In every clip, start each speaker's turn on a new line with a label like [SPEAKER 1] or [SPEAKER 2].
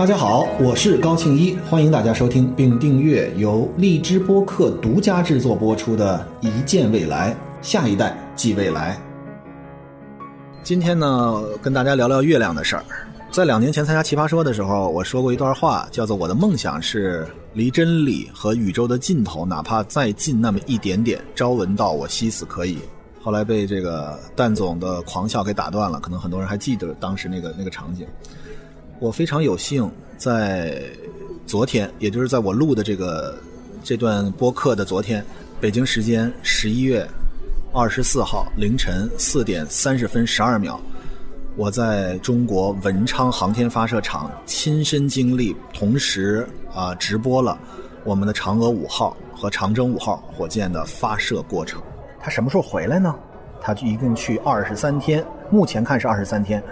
[SPEAKER 1] 大家好，我是高庆一，欢迎大家收听并订阅由荔枝播客独家制作播出的《一见未来，下一代即未来》。今天呢，跟大家聊聊月亮的事儿。在两年前参加《奇葩说》的时候，我说过一段话，叫做“我的梦想是离真理和宇宙的尽头，哪怕再近那么一点点，朝闻道，我夕死可以。”后来被这个蛋总的狂笑给打断了，可能很多人还记得当时那个那个场景。我非常有幸在昨天，也就是在我录的这个这段播客的昨天，北京时间十一月二十四号凌晨四点三十分十二秒，我在中国文昌航天发射场亲身经历，同时啊直播了我们的嫦娥五号和长征五号火箭的发射过程。它什么时候回来呢？它一共去二十三天，目前看是二十三天，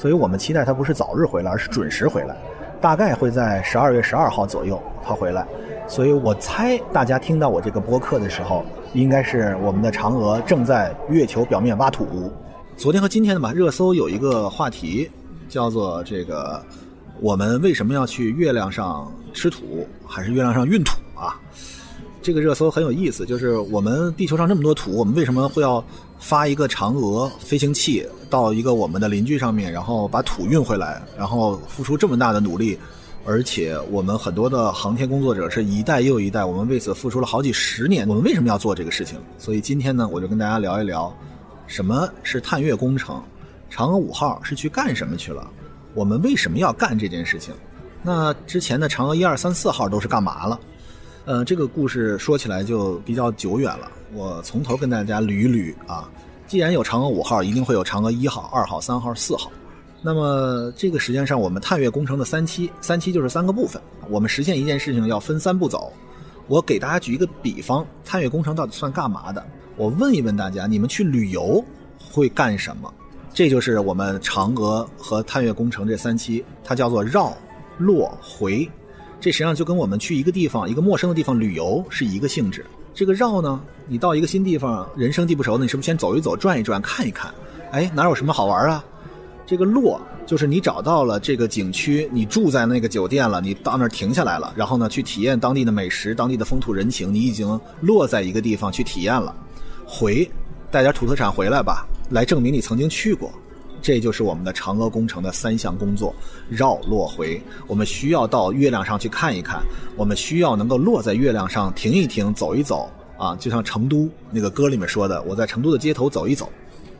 [SPEAKER 1] 所以我们期待它不是早日回来，而是准时回来，大概会在十二月十二号左右它回来。所以我猜大家听到我这个播客的时候，应该是我们的嫦娥正在月球表面挖土。昨天和今天的吧，热搜有一个话题叫做这个：我们为什么要去月亮上吃土，还是月亮上运土啊？这个热搜很有意思，就是我们地球上这么多土，我们为什么会要发一个嫦娥飞行器到一个我们的邻居上面，然后把土运回来，然后付出这么大的努力，而且我们很多的航天工作者是一代又一代，我们为此付出了好几十年，我们为什么要做这个事情？所以今天呢，我就跟大家聊一聊，什么是探月工程，嫦娥五号是去干什么去了，我们为什么要干这件事情？那之前的嫦娥一二三四号都是干嘛了？呃，这个故事说起来就比较久远了，我从头跟大家捋一捋啊。既然有嫦娥五号，一定会有嫦娥一号、二号、三号、四号。那么这个时间上，我们探月工程的三期，三期就是三个部分。我们实现一件事情要分三步走。我给大家举一个比方，探月工程到底算干嘛的？我问一问大家，你们去旅游会干什么？这就是我们嫦娥和探月工程这三期，它叫做绕、落、回。这实际上就跟我们去一个地方、一个陌生的地方旅游是一个性质。这个绕呢，你到一个新地方，人生地不熟的，你是不是先走一走、转一转、看一看？哎，哪有什么好玩啊？这个落就是你找到了这个景区，你住在那个酒店了，你到那儿停下来了，然后呢去体验当地的美食、当地的风土人情，你已经落在一个地方去体验了。回，带点土特产回来吧，来证明你曾经去过。这就是我们的嫦娥工程的三项工作：绕、落、回。我们需要到月亮上去看一看，我们需要能够落在月亮上停一停、走一走啊，就像成都那个歌里面说的：“我在成都的街头走一走，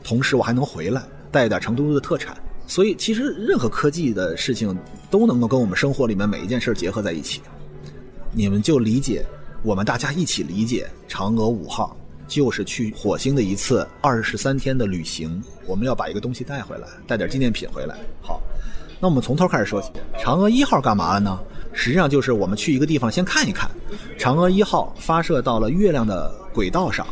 [SPEAKER 1] 同时我还能回来带一点成都的特产。”所以，其实任何科技的事情都能够跟我们生活里面每一件事结合在一起。你们就理解，我们大家一起理解嫦娥五号。就是去火星的一次二十三天的旅行，我们要把一个东西带回来，带点纪念品回来。好，那我们从头开始说起。嫦娥一号干嘛了呢？实际上就是我们去一个地方先看一看。嫦娥一号发射到了月亮的轨道上，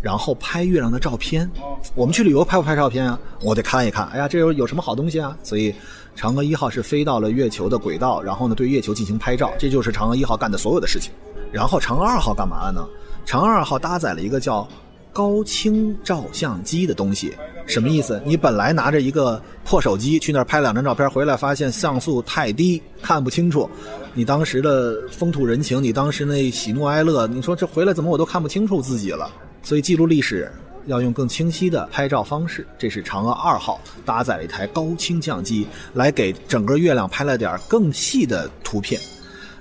[SPEAKER 1] 然后拍月亮的照片。我们去旅游拍不拍照片啊？我得看一看。哎呀，这有有什么好东西啊？所以，嫦娥一号是飞到了月球的轨道，然后呢对月球进行拍照。这就是嫦娥一号干的所有的事情。然后嫦娥二号干嘛了呢？嫦娥二号搭载了一个叫高清照相机的东西，什么意思？你本来拿着一个破手机去那儿拍两张照片，回来发现像素太低，看不清楚。你当时的风土人情，你当时那喜怒哀乐，你说这回来怎么我都看不清楚自己了？所以记录历史要用更清晰的拍照方式。这是嫦娥二号搭载了一台高清相机，来给整个月亮拍了点更细的图片。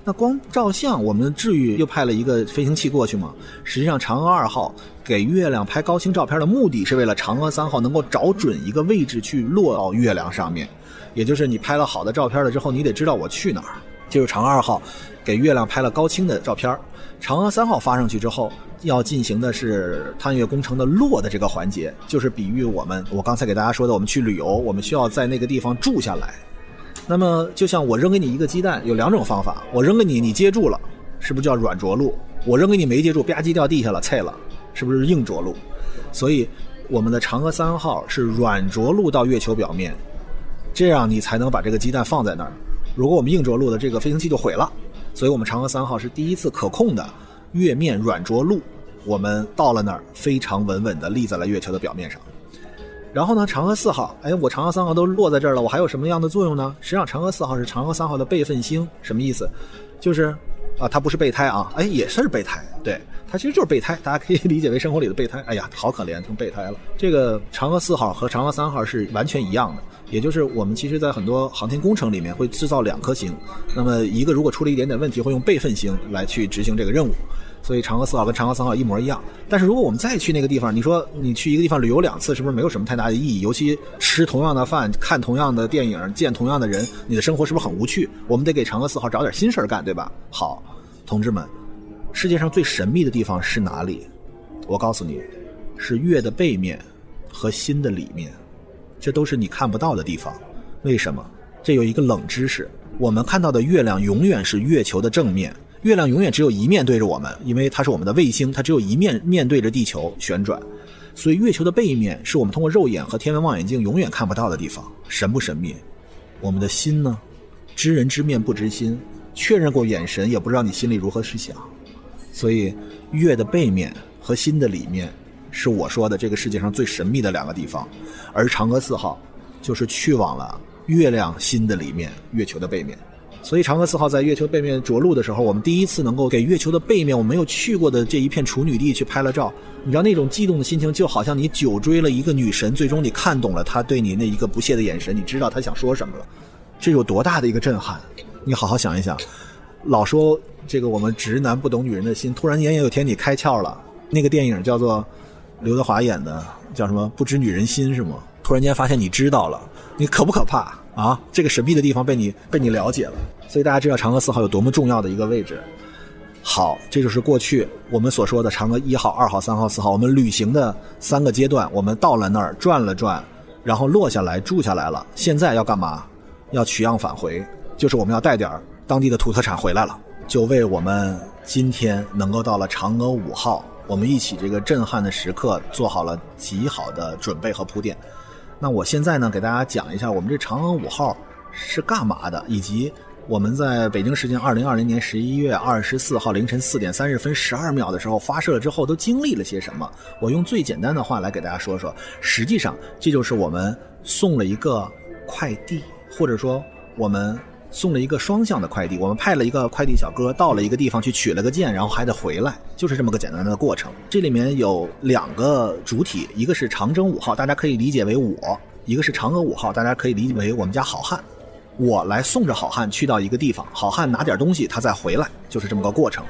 [SPEAKER 1] 那光照相，我们至于又派了一个飞行器过去吗？实际上，嫦娥二号给月亮拍高清照片的目的是为了嫦娥三号能够找准一个位置去落到月亮上面，也就是你拍了好的照片了之后，你得知道我去哪儿。就是嫦娥二号给月亮拍了高清的照片，嫦娥三号发上去之后，要进行的是探月工程的落的这个环节，就是比喻我们我刚才给大家说的，我们去旅游，我们需要在那个地方住下来。那么，就像我扔给你一个鸡蛋，有两种方法。我扔给你，你接住了，是不是叫软着陆？我扔给你没接住，吧唧掉地下了，菜了，是不是硬着陆？所以，我们的嫦娥三号是软着陆到月球表面，这样你才能把这个鸡蛋放在那儿。如果我们硬着陆的，这个飞行器就毁了。所以我们嫦娥三号是第一次可控的月面软着陆，我们到了那儿，非常稳稳地立在了月球的表面上。然后呢，嫦娥四号，哎，我嫦娥三号都落在这儿了，我还有什么样的作用呢？实际上，嫦娥四号是嫦娥三号的备份星，什么意思？就是啊，它不是备胎啊，哎，也是备胎，对，它其实就是备胎，大家可以理解为生活里的备胎。哎呀，好可怜，成备胎了。这个嫦娥四号和嫦娥三号是完全一样的，也就是我们其实在很多航天工程里面会制造两颗星，那么一个如果出了一点点问题，会用备份星来去执行这个任务。所以嫦娥四号跟嫦娥三号一模一样，但是如果我们再去那个地方，你说你去一个地方旅游两次，是不是没有什么太大的意义？尤其吃同样的饭、看同样的电影、见同样的人，你的生活是不是很无趣？我们得给嫦娥四号找点新事儿干，对吧？好，同志们，世界上最神秘的地方是哪里？我告诉你，是月的背面和心的里面，这都是你看不到的地方。为什么？这有一个冷知识：我们看到的月亮永远是月球的正面。月亮永远只有一面对着我们，因为它是我们的卫星，它只有一面面对着地球旋转，所以月球的背面是我们通过肉眼和天文望远镜永远看不到的地方。神不神秘？我们的心呢？知人知面不知心，确认过眼神也不知道你心里如何是想。所以，月的背面和心的里面，是我说的这个世界上最神秘的两个地方。而嫦娥四号，就是去往了月亮心的里面，月球的背面。所以，嫦娥四号在月球背面着陆的时候，我们第一次能够给月球的背面我没有去过的这一片处女地去拍了照。你知道那种激动的心情，就好像你久追了一个女神，最终你看懂了她对你那一个不屑的眼神，你知道她想说什么了。这有多大的一个震撼？你好好想一想。老说这个我们直男不懂女人的心，突然间有天你开窍了。那个电影叫做刘德华演的，叫什么？不知女人心是吗？突然间发现你知道了，你可不可怕？啊，这个神秘的地方被你被你了解了，所以大家知道嫦娥四号有多么重要的一个位置。好，这就是过去我们所说的嫦娥一号、二号、三号、四号，我们旅行的三个阶段。我们到了那儿转了转，然后落下来住下来了。现在要干嘛？要取样返回，就是我们要带点当地的土特产回来了，就为我们今天能够到了嫦娥五号，我们一起这个震撼的时刻做好了极好的准备和铺垫。那我现在呢，给大家讲一下我们这嫦娥五号是干嘛的，以及我们在北京时间二零二零年十一月二十四号凌晨四点三十分十二秒的时候发射了之后，都经历了些什么？我用最简单的话来给大家说说。实际上，这就是我们送了一个快递，或者说我们。送了一个双向的快递，我们派了一个快递小哥到了一个地方去取了个件，然后还得回来，就是这么个简单的过程。这里面有两个主体，一个是长征五号，大家可以理解为我；一个是嫦娥五号，大家可以理解为我们家好汉。我来送着好汉去到一个地方，好汉拿点东西，他再回来，就是这么个过程。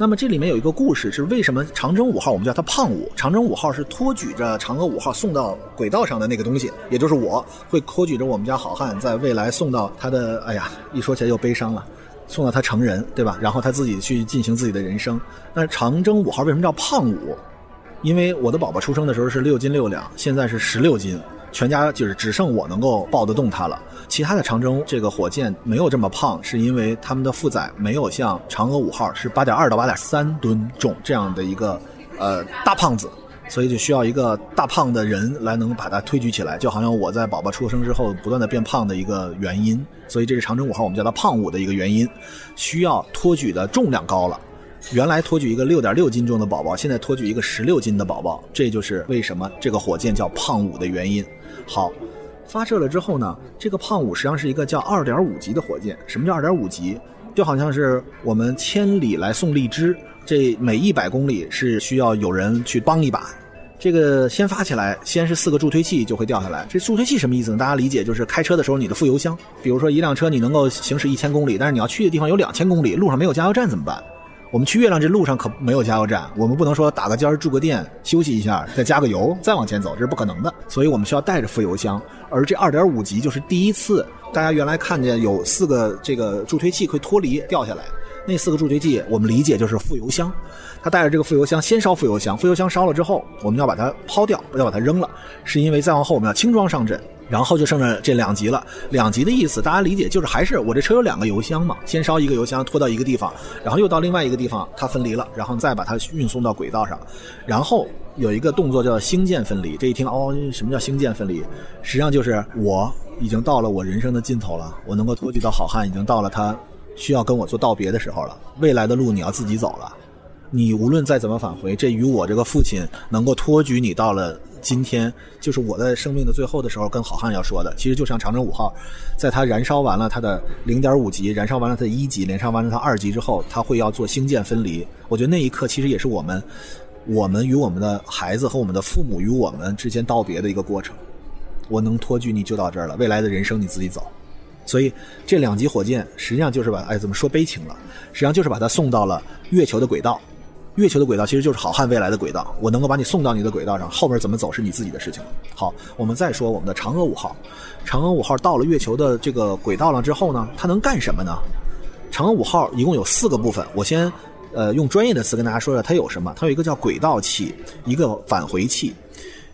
[SPEAKER 1] 那么这里面有一个故事，是为什么长征五号我们叫它胖五？长征五号是托举着嫦娥五号送到轨道上的那个东西，也就是我会托举着我们家好汉在未来送到他的，哎呀，一说起来又悲伤了，送到他成人，对吧？然后他自己去进行自己的人生。那长征五号为什么叫胖五？因为我的宝宝出生的时候是六斤六两，现在是十六斤。全家就是只剩我能够抱得动它了，其他的长征这个火箭没有这么胖，是因为他们的负载没有像嫦娥五号是八点二到八点三吨重这样的一个呃大胖子，所以就需要一个大胖的人来能把它推举起来，就好像我在宝宝出生之后不断的变胖的一个原因，所以这是长征五号我们叫它胖五的一个原因，需要托举的重量高了。原来托举一个六点六斤重的宝宝，现在托举一个十六斤的宝宝，这就是为什么这个火箭叫胖五的原因。好，发射了之后呢，这个胖五实际上是一个叫二点五级的火箭。什么叫二点五级？就好像是我们千里来送荔枝，这每一百公里是需要有人去帮一把。这个先发起来，先是四个助推器就会掉下来。这助推器什么意思呢？大家理解就是开车的时候你的副油箱。比如说一辆车你能够行驶一千公里，但是你要去的地方有两千公里，路上没有加油站怎么办？我们去月亮这路上可没有加油站，我们不能说打个尖儿住个店休息一下，再加个油再往前走，这是不可能的。所以我们需要带着副油箱。而这二点五级就是第一次，大家原来看见有四个这个助推器会脱离掉下来，那四个助推器我们理解就是副油箱。他带着这个副油箱先烧副油箱，副油箱烧了之后，我们要把它抛掉，不要把它扔了，是因为再往后我们要轻装上阵。然后就剩着这两级了。两级的意思，大家理解就是还是我这车有两个油箱嘛，先烧一个油箱拖到一个地方，然后又到另外一个地方，它分离了，然后再把它运送到轨道上。然后有一个动作叫星舰分离。这一听哦，什么叫星舰分离？实际上就是我已经到了我人生的尽头了，我能够托举到好汉已经到了他需要跟我做道别的时候了。未来的路你要自己走了。你无论再怎么返回，这与我这个父亲能够托举你到了今天就是我在生命的最后的时候跟好汉要说的，其实就像长征五号，在它燃烧完了它的零点五级，燃烧完了它的一级，燃烧完了它二级之后，它会要做星舰分离。我觉得那一刻其实也是我们，我们与我们的孩子和我们的父母与我们之间道别的一个过程。我能托举你就到这儿了，未来的人生你自己走。所以这两级火箭实际上就是把，哎，怎么说悲情了？实际上就是把它送到了月球的轨道。月球的轨道其实就是好汉未来的轨道，我能够把你送到你的轨道上，后边怎么走是你自己的事情。好，我们再说我们的嫦娥五号。嫦娥五号到了月球的这个轨道了之后呢，它能干什么呢？嫦娥五号一共有四个部分，我先呃用专业的词跟大家说说它有什么。它有一个叫轨道器，一个返回器，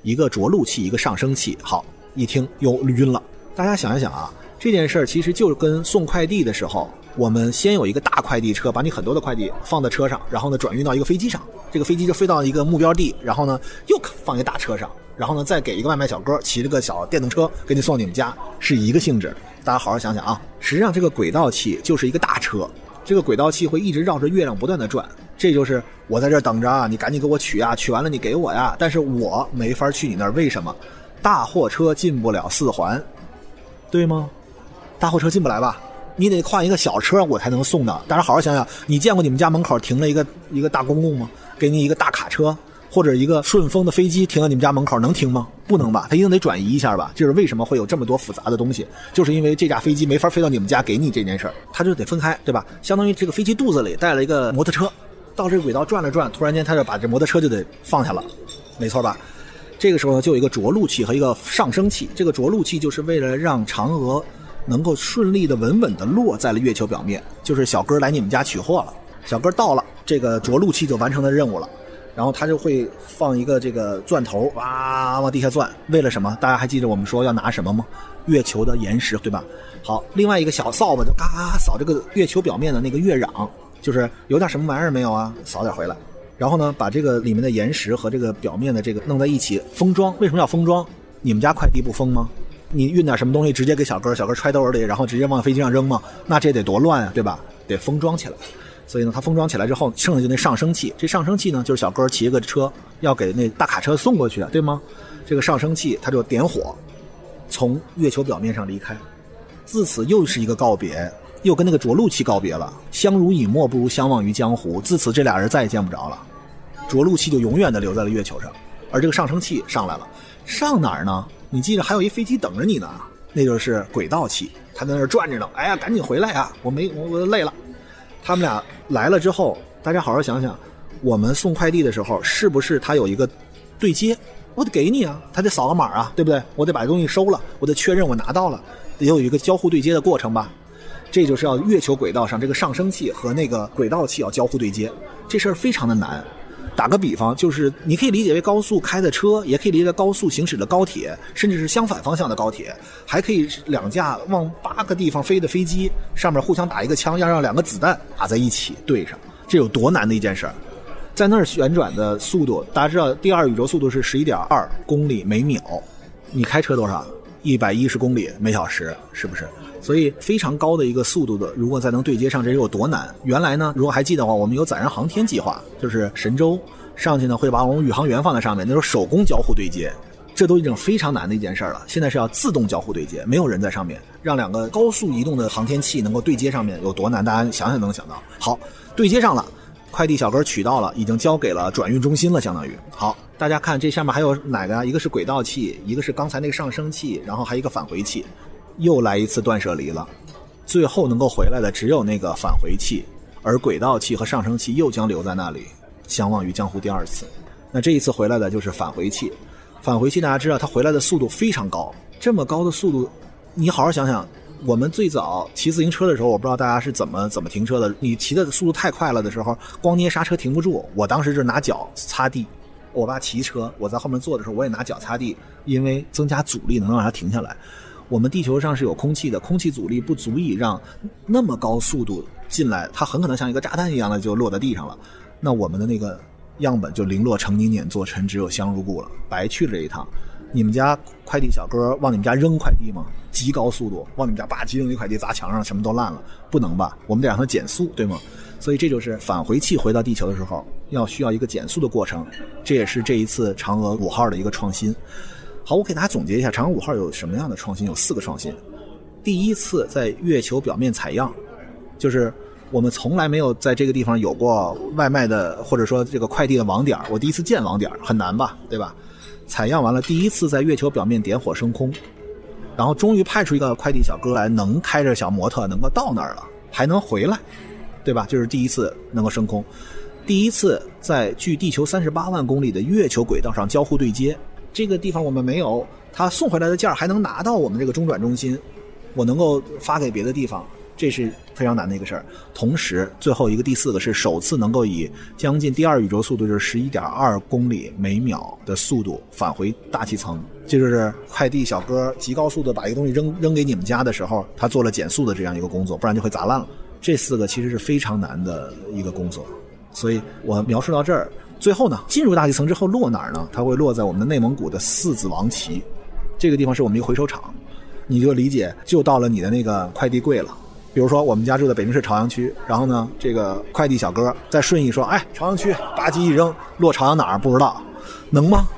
[SPEAKER 1] 一个着陆器，一个上升器。好，一听又晕了。大家想一想啊，这件事儿其实就是跟送快递的时候。我们先有一个大快递车，把你很多的快递放在车上，然后呢转运到一个飞机上，这个飞机就飞到一个目标地，然后呢又放一个大车上，然后呢再给一个外卖小哥骑着个小电动车给你送你们家，是一个性质。大家好好想想啊，实际上这个轨道器就是一个大车，这个轨道器会一直绕着月亮不断的转，这就是我在这等着啊，你赶紧给我取啊，取完了你给我呀，但是我没法去你那儿，为什么？大货车进不了四环，对吗？大货车进不来吧？你得换一个小车，我才能送的。大家好好想想，你见过你们家门口停了一个一个大公共吗？给你一个大卡车或者一个顺风的飞机停在你们家门口，能停吗？不能吧，它一定得转移一下吧。就是为什么会有这么多复杂的东西，就是因为这架飞机没法飞到你们家给你这件事儿，它就得分开，对吧？相当于这个飞机肚子里带了一个摩托车，到这轨道转了转，突然间它就把这摩托车就得放下了，没错吧？这个时候呢，就有一个着陆器和一个上升器。这个着陆器就是为了让嫦娥。能够顺利的、稳稳的落在了月球表面，就是小哥来你们家取货了。小哥到了，这个着陆器就完成了任务了。然后他就会放一个这个钻头，哇，往地下钻。为了什么？大家还记得我们说要拿什么吗？月球的岩石，对吧？好，另外一个小扫把就嘎嘎扫这个月球表面的那个月壤，就是有点什么玩意儿没有啊？扫点回来。然后呢，把这个里面的岩石和这个表面的这个弄在一起封装。为什么要封装？你们家快递不封吗？你运点什么东西直接给小哥，小哥揣兜里，然后直接往飞机上扔吗？那这得多乱啊，对吧？得封装起来。所以呢，它封装起来之后，剩下就那上升器。这上升器呢，就是小哥骑个车要给那大卡车送过去，对吗？这个上升器它就点火，从月球表面上离开。自此又是一个告别，又跟那个着陆器告别了。相濡以沫不如相忘于江湖。自此这俩人再也见不着了。着陆器就永远的留在了月球上，而这个上升器上来了，上哪儿呢？你记着，还有一飞机等着你呢，那就是轨道器，它在那儿转着呢。哎呀，赶紧回来呀！我没我我累了。他们俩来了之后，大家好好想想，我们送快递的时候是不是他有一个对接？我得给你啊，他得扫个码啊，对不对？我得把东西收了，我得确认我拿到了，得有一个交互对接的过程吧？这就是要月球轨道上这个上升器和那个轨道器要交互对接，这事儿非常的难。打个比方，就是你可以理解为高速开的车，也可以理解为高速行驶的高铁，甚至是相反方向的高铁，还可以两架往八个地方飞的飞机，上面互相打一个枪，要让两个子弹打在一起对上，这有多难的一件事儿？在那儿旋转的速度，大家知道，第二宇宙速度是十一点二公里每秒，你开车多少？一百一十公里每小时，是不是？所以非常高的一个速度的，如果再能对接上，这有多难？原来呢，如果还记得的话，我们有载人航天计划，就是神舟上去呢，会把我们宇航员放在上面，那时候手工交互对接，这都已经非常难的一件事儿了。现在是要自动交互对接，没有人在上面，让两个高速移动的航天器能够对接上面有多难？大家想想能想到。好，对接上了，快递小哥取到了，已经交给了转运中心了，相当于。好，大家看这下面还有哪个？一个是轨道器，一个是刚才那个上升器，然后还有一个返回器。又来一次断舍离了，最后能够回来的只有那个返回器，而轨道器和上升器又将留在那里，相忘于江湖第二次。那这一次回来的就是返回器，返回器大家知道它回来的速度非常高，这么高的速度，你好好想想，我们最早骑自行车的时候，我不知道大家是怎么怎么停车的，你骑的速度太快了的时候，光捏刹车停不住，我当时就是拿脚擦地。我爸骑车，我在后面坐的时候，我也拿脚擦地，因为增加阻力能让它停下来。我们地球上是有空气的，空气阻力不足以让那么高速度进来，它很可能像一个炸弹一样的就落在地上了。那我们的那个样本就零落成泥碾作尘，只有香如故了，白去了这一趟。你们家快递小哥往你们家扔快递吗？极高速度往你们家吧唧扔一快递砸墙上，什么都烂了，不能吧？我们得让它减速，对吗？所以这就是返回器回到地球的时候要需要一个减速的过程，这也是这一次嫦娥五号的一个创新。好，我给大家总结一下，嫦娥五号有什么样的创新？有四个创新。第一次在月球表面采样，就是我们从来没有在这个地方有过外卖的或者说这个快递的网点我第一次建网点很难吧，对吧？采样完了，第一次在月球表面点火升空，然后终于派出一个快递小哥来，能开着小摩托能够到那儿了，还能回来，对吧？就是第一次能够升空，第一次在距地球三十八万公里的月球轨道上交互对接，这个地方我们没有，他送回来的件儿还能拿到我们这个中转中心。我能够发给别的地方，这是非常难的一个事儿。同时，最后一个第四个是首次能够以将近第二宇宙速度，就是十一点二公里每秒的速度返回大气层。这就是快递小哥极高速的把一个东西扔扔给你们家的时候，他做了减速的这样一个工作，不然就会砸烂了。这四个其实是非常难的一个工作。所以我描述到这儿，最后呢，进入大气层之后落哪儿呢？它会落在我们的内蒙古的四子王旗，这个地方是我们一个回收厂。你就理解，就到了你的那个快递柜了。比如说，我们家住在北京市朝阳区，然后呢，这个快递小哥在顺义说：“哎，朝阳区，吧唧一扔，落朝阳哪儿不知道，能吗？”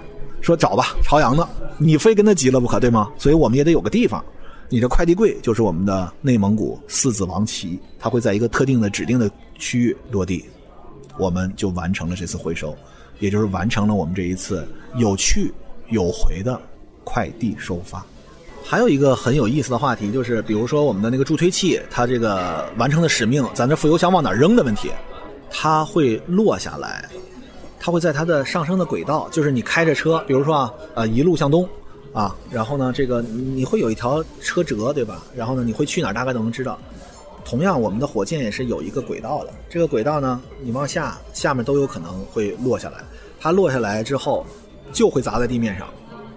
[SPEAKER 1] 说找吧，朝阳的，你非跟他急了不可，对吗？所以我们也得有个地方。你这快递柜就是我们的内蒙古四子王旗，它会在一个特定的指定的区域落地，我们就完成了这次回收，也就是完成了我们这一次有去有回的快递收发。还有一个很有意思的话题，就是比如说我们的那个助推器，它这个完成的使命，咱这副油箱往哪扔的问题，它会落下来，它会在它的上升的轨道，就是你开着车，比如说啊，呃，一路向东，啊，然后呢，这个你会有一条车辙，对吧？然后呢，你会去哪儿，大概都能知道。同样，我们的火箭也是有一个轨道的，这个轨道呢，你往下，下面都有可能会落下来，它落下来之后，就会砸在地面上。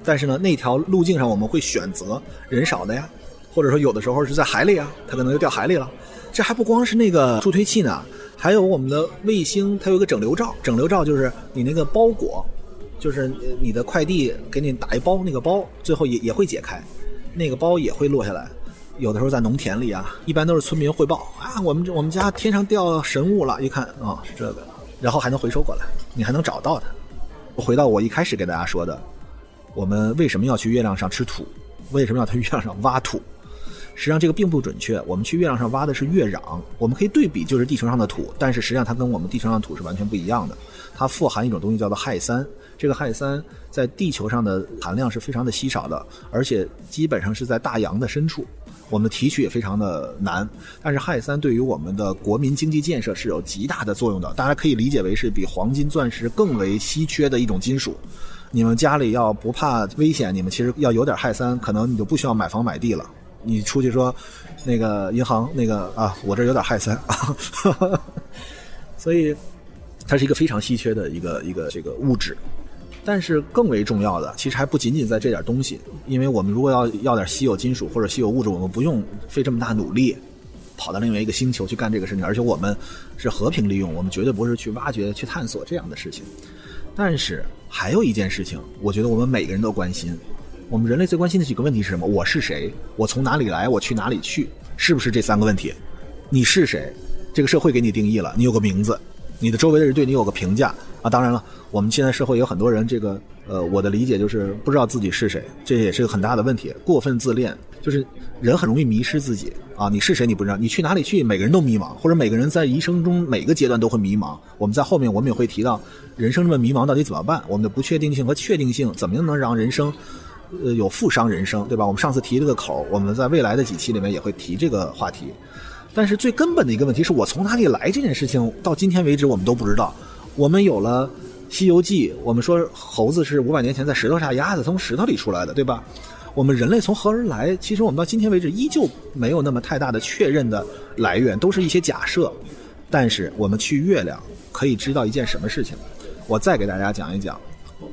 [SPEAKER 1] 但是呢，那条路径上我们会选择人少的呀，或者说有的时候是在海里啊，它可能就掉海里了。这还不光是那个助推器呢，还有我们的卫星，它有个整流罩。整流罩就是你那个包裹，就是你的快递给你打一包，那个包最后也也会解开，那个包也会落下来。有的时候在农田里啊，一般都是村民汇报啊，我们我们家天上掉神物了，一看啊是这个，然后还能回收过来，你还能找到它。回到我一开始给大家说的。我们为什么要去月亮上吃土？为什么要去月亮上挖土？实际上这个并不准确。我们去月亮上挖的是月壤，我们可以对比，就是地球上的土，但是实际上它跟我们地球上的土是完全不一样的。它富含一种东西叫做氦三，这个氦三在地球上的含量是非常的稀少的，而且基本上是在大洋的深处，我们提取也非常的难。但是氦三对于我们的国民经济建设是有极大的作用的，大家可以理解为是比黄金、钻石更为稀缺的一种金属。你们家里要不怕危险，你们其实要有点氦三，可能你就不需要买房买地了。你出去说，那个银行那个啊，我这有点氦三啊，所以它是一个非常稀缺的一个一个这个物质。但是更为重要的，其实还不仅仅在这点东西，因为我们如果要要点稀有金属或者稀有物质，我们不用费这么大努力跑到另外一个星球去干这个事情，而且我们是和平利用，我们绝对不是去挖掘、去探索这样的事情。但是还有一件事情，我觉得我们每个人都关心。我们人类最关心的几个问题是什么？我是谁？我从哪里来？我去哪里去？是不是这三个问题？你是谁？这个社会给你定义了，你有个名字，你的周围的人对你有个评价啊。当然了，我们现在社会有很多人，这个呃，我的理解就是不知道自己是谁，这也是个很大的问题。过分自恋，就是人很容易迷失自己。啊，你是谁？你不知道，你去哪里去？每个人都迷茫，或者每个人在一生中每个阶段都会迷茫。我们在后面我们也会提到，人生这么迷茫到底怎么办？我们的不确定性和确定性怎么样能让人生，呃，有负伤人生，对吧？我们上次提这个口，我们在未来的几期里面也会提这个话题。但是最根本的一个问题是我从哪里来这件事情，到今天为止我们都不知道。我们有了《西游记》，我们说猴子是五百年前在石头下压的，从石头里出来的，对吧？我们人类从何而来？其实我们到今天为止依旧没有那么太大的确认的来源，都是一些假设。但是我们去月亮可以知道一件什么事情？我再给大家讲一讲，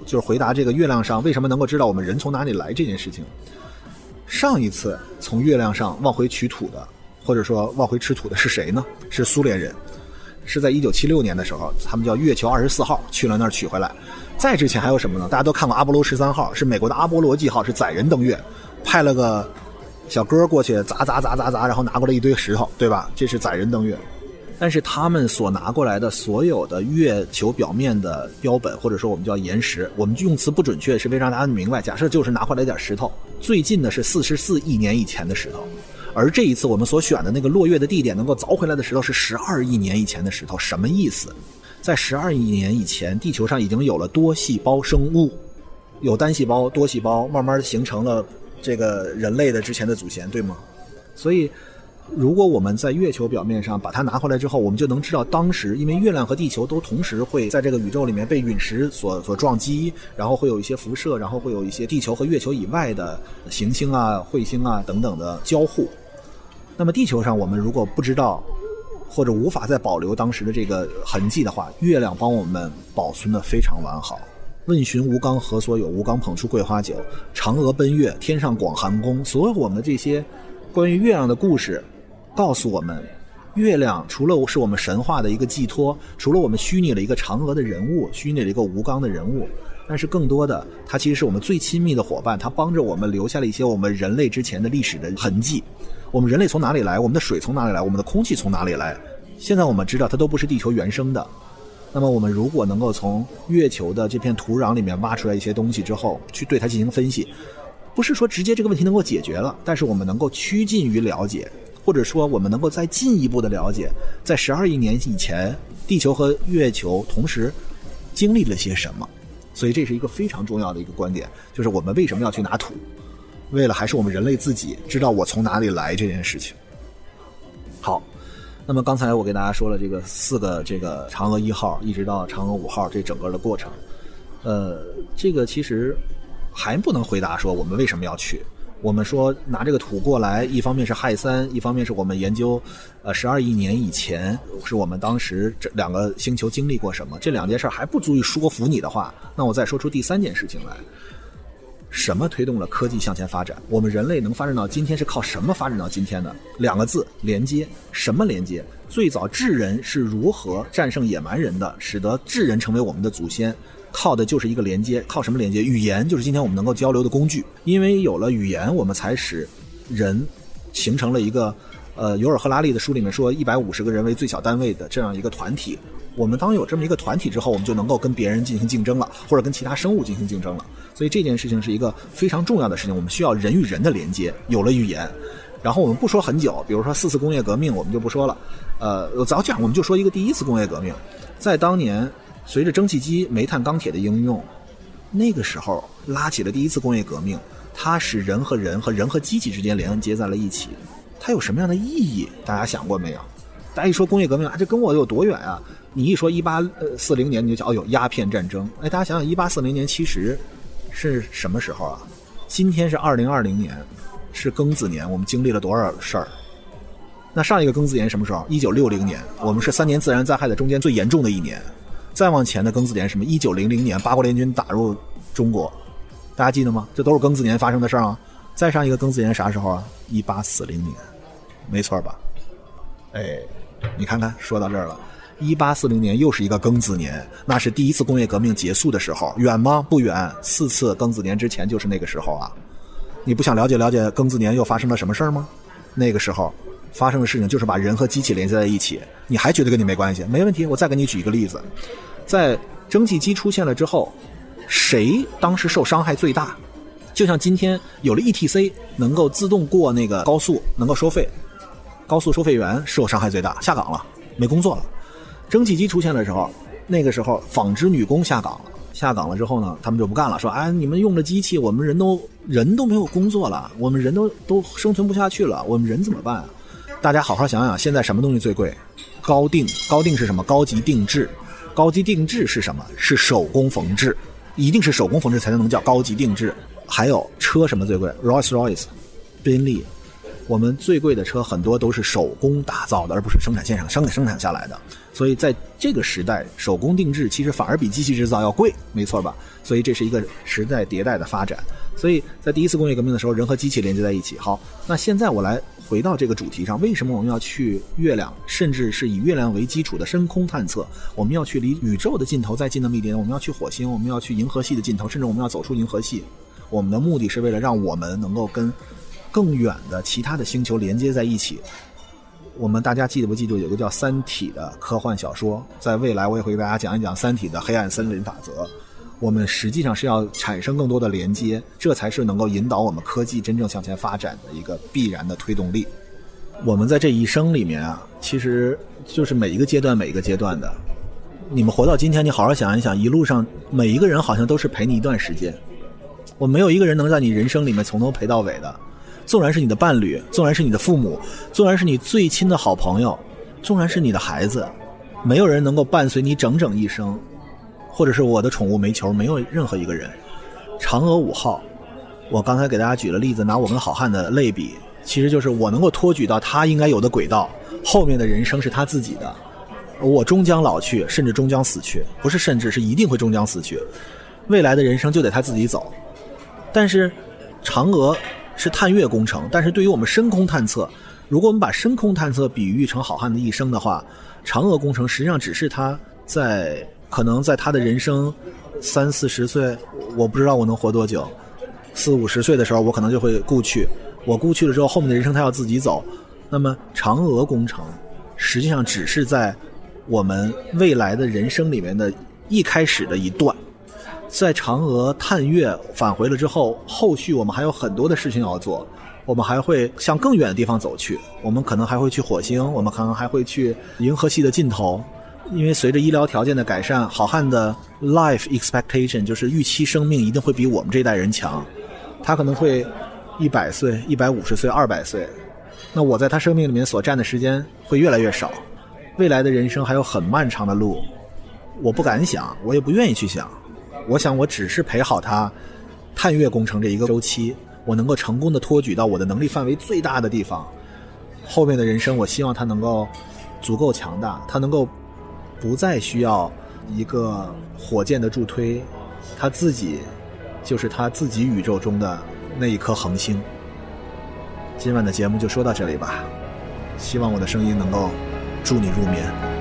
[SPEAKER 1] 就是回答这个月亮上为什么能够知道我们人从哪里来这件事情。上一次从月亮上往回取土的，或者说往回吃土的是谁呢？是苏联人，是在一九七六年的时候，他们叫月球二十四号去了那儿取回来。再之前还有什么呢？大家都看过阿波罗十三号，是美国的阿波罗记号，是载人登月，派了个小哥过去砸砸砸砸砸，然后拿过来一堆石头，对吧？这是载人登月。但是他们所拿过来的所有的月球表面的标本，或者说我们叫岩石，我们用词不准确，是为了让大家明白。假设就是拿回来点石头，最近的是四十四亿年以前的石头，而这一次我们所选的那个落月的地点能够凿回来的石头是十二亿年以前的石头，什么意思？在十二亿年以前，地球上已经有了多细胞生物，有单细胞、多细胞，慢慢形成了这个人类的之前的祖先，对吗？所以。如果我们在月球表面上把它拿回来之后，我们就能知道当时，因为月亮和地球都同时会在这个宇宙里面被陨石所所撞击，然后会有一些辐射，然后会有一些地球和月球以外的行星啊、彗星啊等等的交互。那么地球上我们如果不知道或者无法再保留当时的这个痕迹的话，月亮帮我们保存的非常完好。问询吴刚何所有？吴刚捧出桂花酒。嫦娥奔月，天上广寒宫。所有我们这些关于月亮的故事。告诉我们，月亮除了是我们神话的一个寄托，除了我们虚拟了一个嫦娥的人物，虚拟了一个吴刚的人物，但是更多的，它其实是我们最亲密的伙伴，它帮着我们留下了一些我们人类之前的历史的痕迹。我们人类从哪里来？我们的水从哪里来？我们的空气从哪里来？现在我们知道，它都不是地球原生的。那么，我们如果能够从月球的这片土壤里面挖出来一些东西之后，去对它进行分析，不是说直接这个问题能够解决了，但是我们能够趋近于了解。或者说，我们能够再进一步的了解，在十二亿年以前，地球和月球同时经历了些什么。所以，这是一个非常重要的一个观点，就是我们为什么要去拿土？为了还是我们人类自己知道我从哪里来这件事情。好，那么刚才我给大家说了这个四个这个嫦娥一号一直到嫦娥五号这整个的过程，呃，这个其实还不能回答说我们为什么要去。我们说拿这个土过来，一方面是氦三，一方面是我们研究，呃，十二亿年以前是我们当时这两个星球经历过什么？这两件事还不足以说服你的话，那我再说出第三件事情来：什么推动了科技向前发展？我们人类能发展到今天是靠什么发展到今天的？两个字：连接。什么连接？最早智人是如何战胜野蛮人的，使得智人成为我们的祖先？靠的就是一个连接，靠什么连接？语言就是今天我们能够交流的工具。因为有了语言，我们才使人形成了一个，呃，尤尔赫拉利的书里面说，一百五十个人为最小单位的这样一个团体。我们当有这么一个团体之后，我们就能够跟别人进行竞争了，或者跟其他生物进行竞争了。所以这件事情是一个非常重要的事情。我们需要人与人的连接。有了语言，然后我们不说很久，比如说四次工业革命，我们就不说了。呃，早讲，我们就说一个第一次工业革命，在当年。随着蒸汽机、煤炭、钢铁的应用，那个时候拉起了第一次工业革命。它使人和人和人和机器之间连接在了一起。它有什么样的意义？大家想过没有？大家一说工业革命啊，这跟我有多远啊？你一说一八呃四零年，你就讲哦有，鸦片战争。哎，大家想想，一八四零年其实是什么时候啊？今天是二零二零年，是庚子年。我们经历了多少事儿？那上一个庚子年什么时候？一九六零年。我们是三年自然灾害的中间最严重的一年。再往前的庚子年什么？一九零零年八国联军打入中国，大家记得吗？这都是庚子年发生的事儿啊。再上一个庚子年啥时候啊？一八四零年，没错吧？哎，你看看，说到这儿了，一八四零年又是一个庚子年，那是第一次工业革命结束的时候，远吗？不远，四次庚子年之前就是那个时候啊。你不想了解了解庚子年又发生了什么事儿吗？那个时候发生的事情就是把人和机器连接在一起，你还觉得跟你没关系？没问题，我再给你举一个例子。在蒸汽机出现了之后，谁当时受伤害最大？就像今天有了 ETC，能够自动过那个高速，能够收费，高速收费员受伤害最大，下岗了，没工作了。蒸汽机出现的时候，那个时候纺织女工下岗了，下岗了之后呢，他们就不干了，说：“哎，你们用了机器，我们人都人都没有工作了，我们人都都生存不下去了，我们人怎么办？”大家好好想想，现在什么东西最贵？高定，高定是什么？高级定制。高级定制是什么？是手工缝制，一定是手工缝制才能能叫高级定制。还有车什么最贵？Rolls Royce、宾利，我们最贵的车很多都是手工打造的，而不是生产线上生产生产下来的。所以在这个时代，手工定制其实反而比机器制造要贵，没错吧？所以这是一个时代迭代的发展。所以在第一次工业革命的时候，人和机器连接在一起。好，那现在我来。回到这个主题上，为什么我们要去月亮，甚至是以月亮为基础的深空探测？我们要去离宇宙的尽头再近那么一点，我们要去火星，我们要去银河系的尽头，甚至我们要走出银河系。我们的目的是为了让我们能够跟更远的其他的星球连接在一起。我们大家记得不记得有个叫《三体》的科幻小说？在未来我也会给大家讲一讲《三体》的黑暗森林法则。我们实际上是要产生更多的连接，这才是能够引导我们科技真正向前发展的一个必然的推动力。我们在这一生里面啊，其实就是每一个阶段每一个阶段的。你们活到今天，你好好想一想，一路上每一个人好像都是陪你一段时间。我没有一个人能在你人生里面从头陪到尾的。纵然是你的伴侣，纵然是你的父母，纵然是你最亲的好朋友，纵然是你的孩子，没有人能够伴随你整整一生。或者是我的宠物煤球，没有任何一个人。嫦娥五号，我刚才给大家举了例子，拿我跟好汉的类比，其实就是我能够托举到他应该有的轨道，后面的人生是他自己的。我终将老去，甚至终将死去，不是甚至是一定会终将死去。未来的人生就得他自己走。但是，嫦娥是探月工程，但是对于我们深空探测，如果我们把深空探测比喻成好汉的一生的话，嫦娥工程实际上只是他在。可能在他的人生三四十岁，我不知道我能活多久。四五十岁的时候，我可能就会故去。我故去了之后，后面的人生他要自己走。那么，嫦娥工程实际上只是在我们未来的人生里面的一开始的一段。在嫦娥探月返回了之后，后续我们还有很多的事情要做。我们还会向更远的地方走去。我们可能还会去火星，我们可能还会去银河系的尽头。因为随着医疗条件的改善，好汉的 life expectation 就是预期生命一定会比我们这代人强，他可能会一百岁、一百五十岁、二百岁，那我在他生命里面所占的时间会越来越少，未来的人生还有很漫长的路，我不敢想，我也不愿意去想，我想我只是陪好他探月工程这一个周期，我能够成功的托举到我的能力范围最大的地方，后面的人生我希望他能够足够强大，他能够。不再需要一个火箭的助推，他自己就是他自己宇宙中的那一颗恒星。今晚的节目就说到这里吧，希望我的声音能够助你入眠。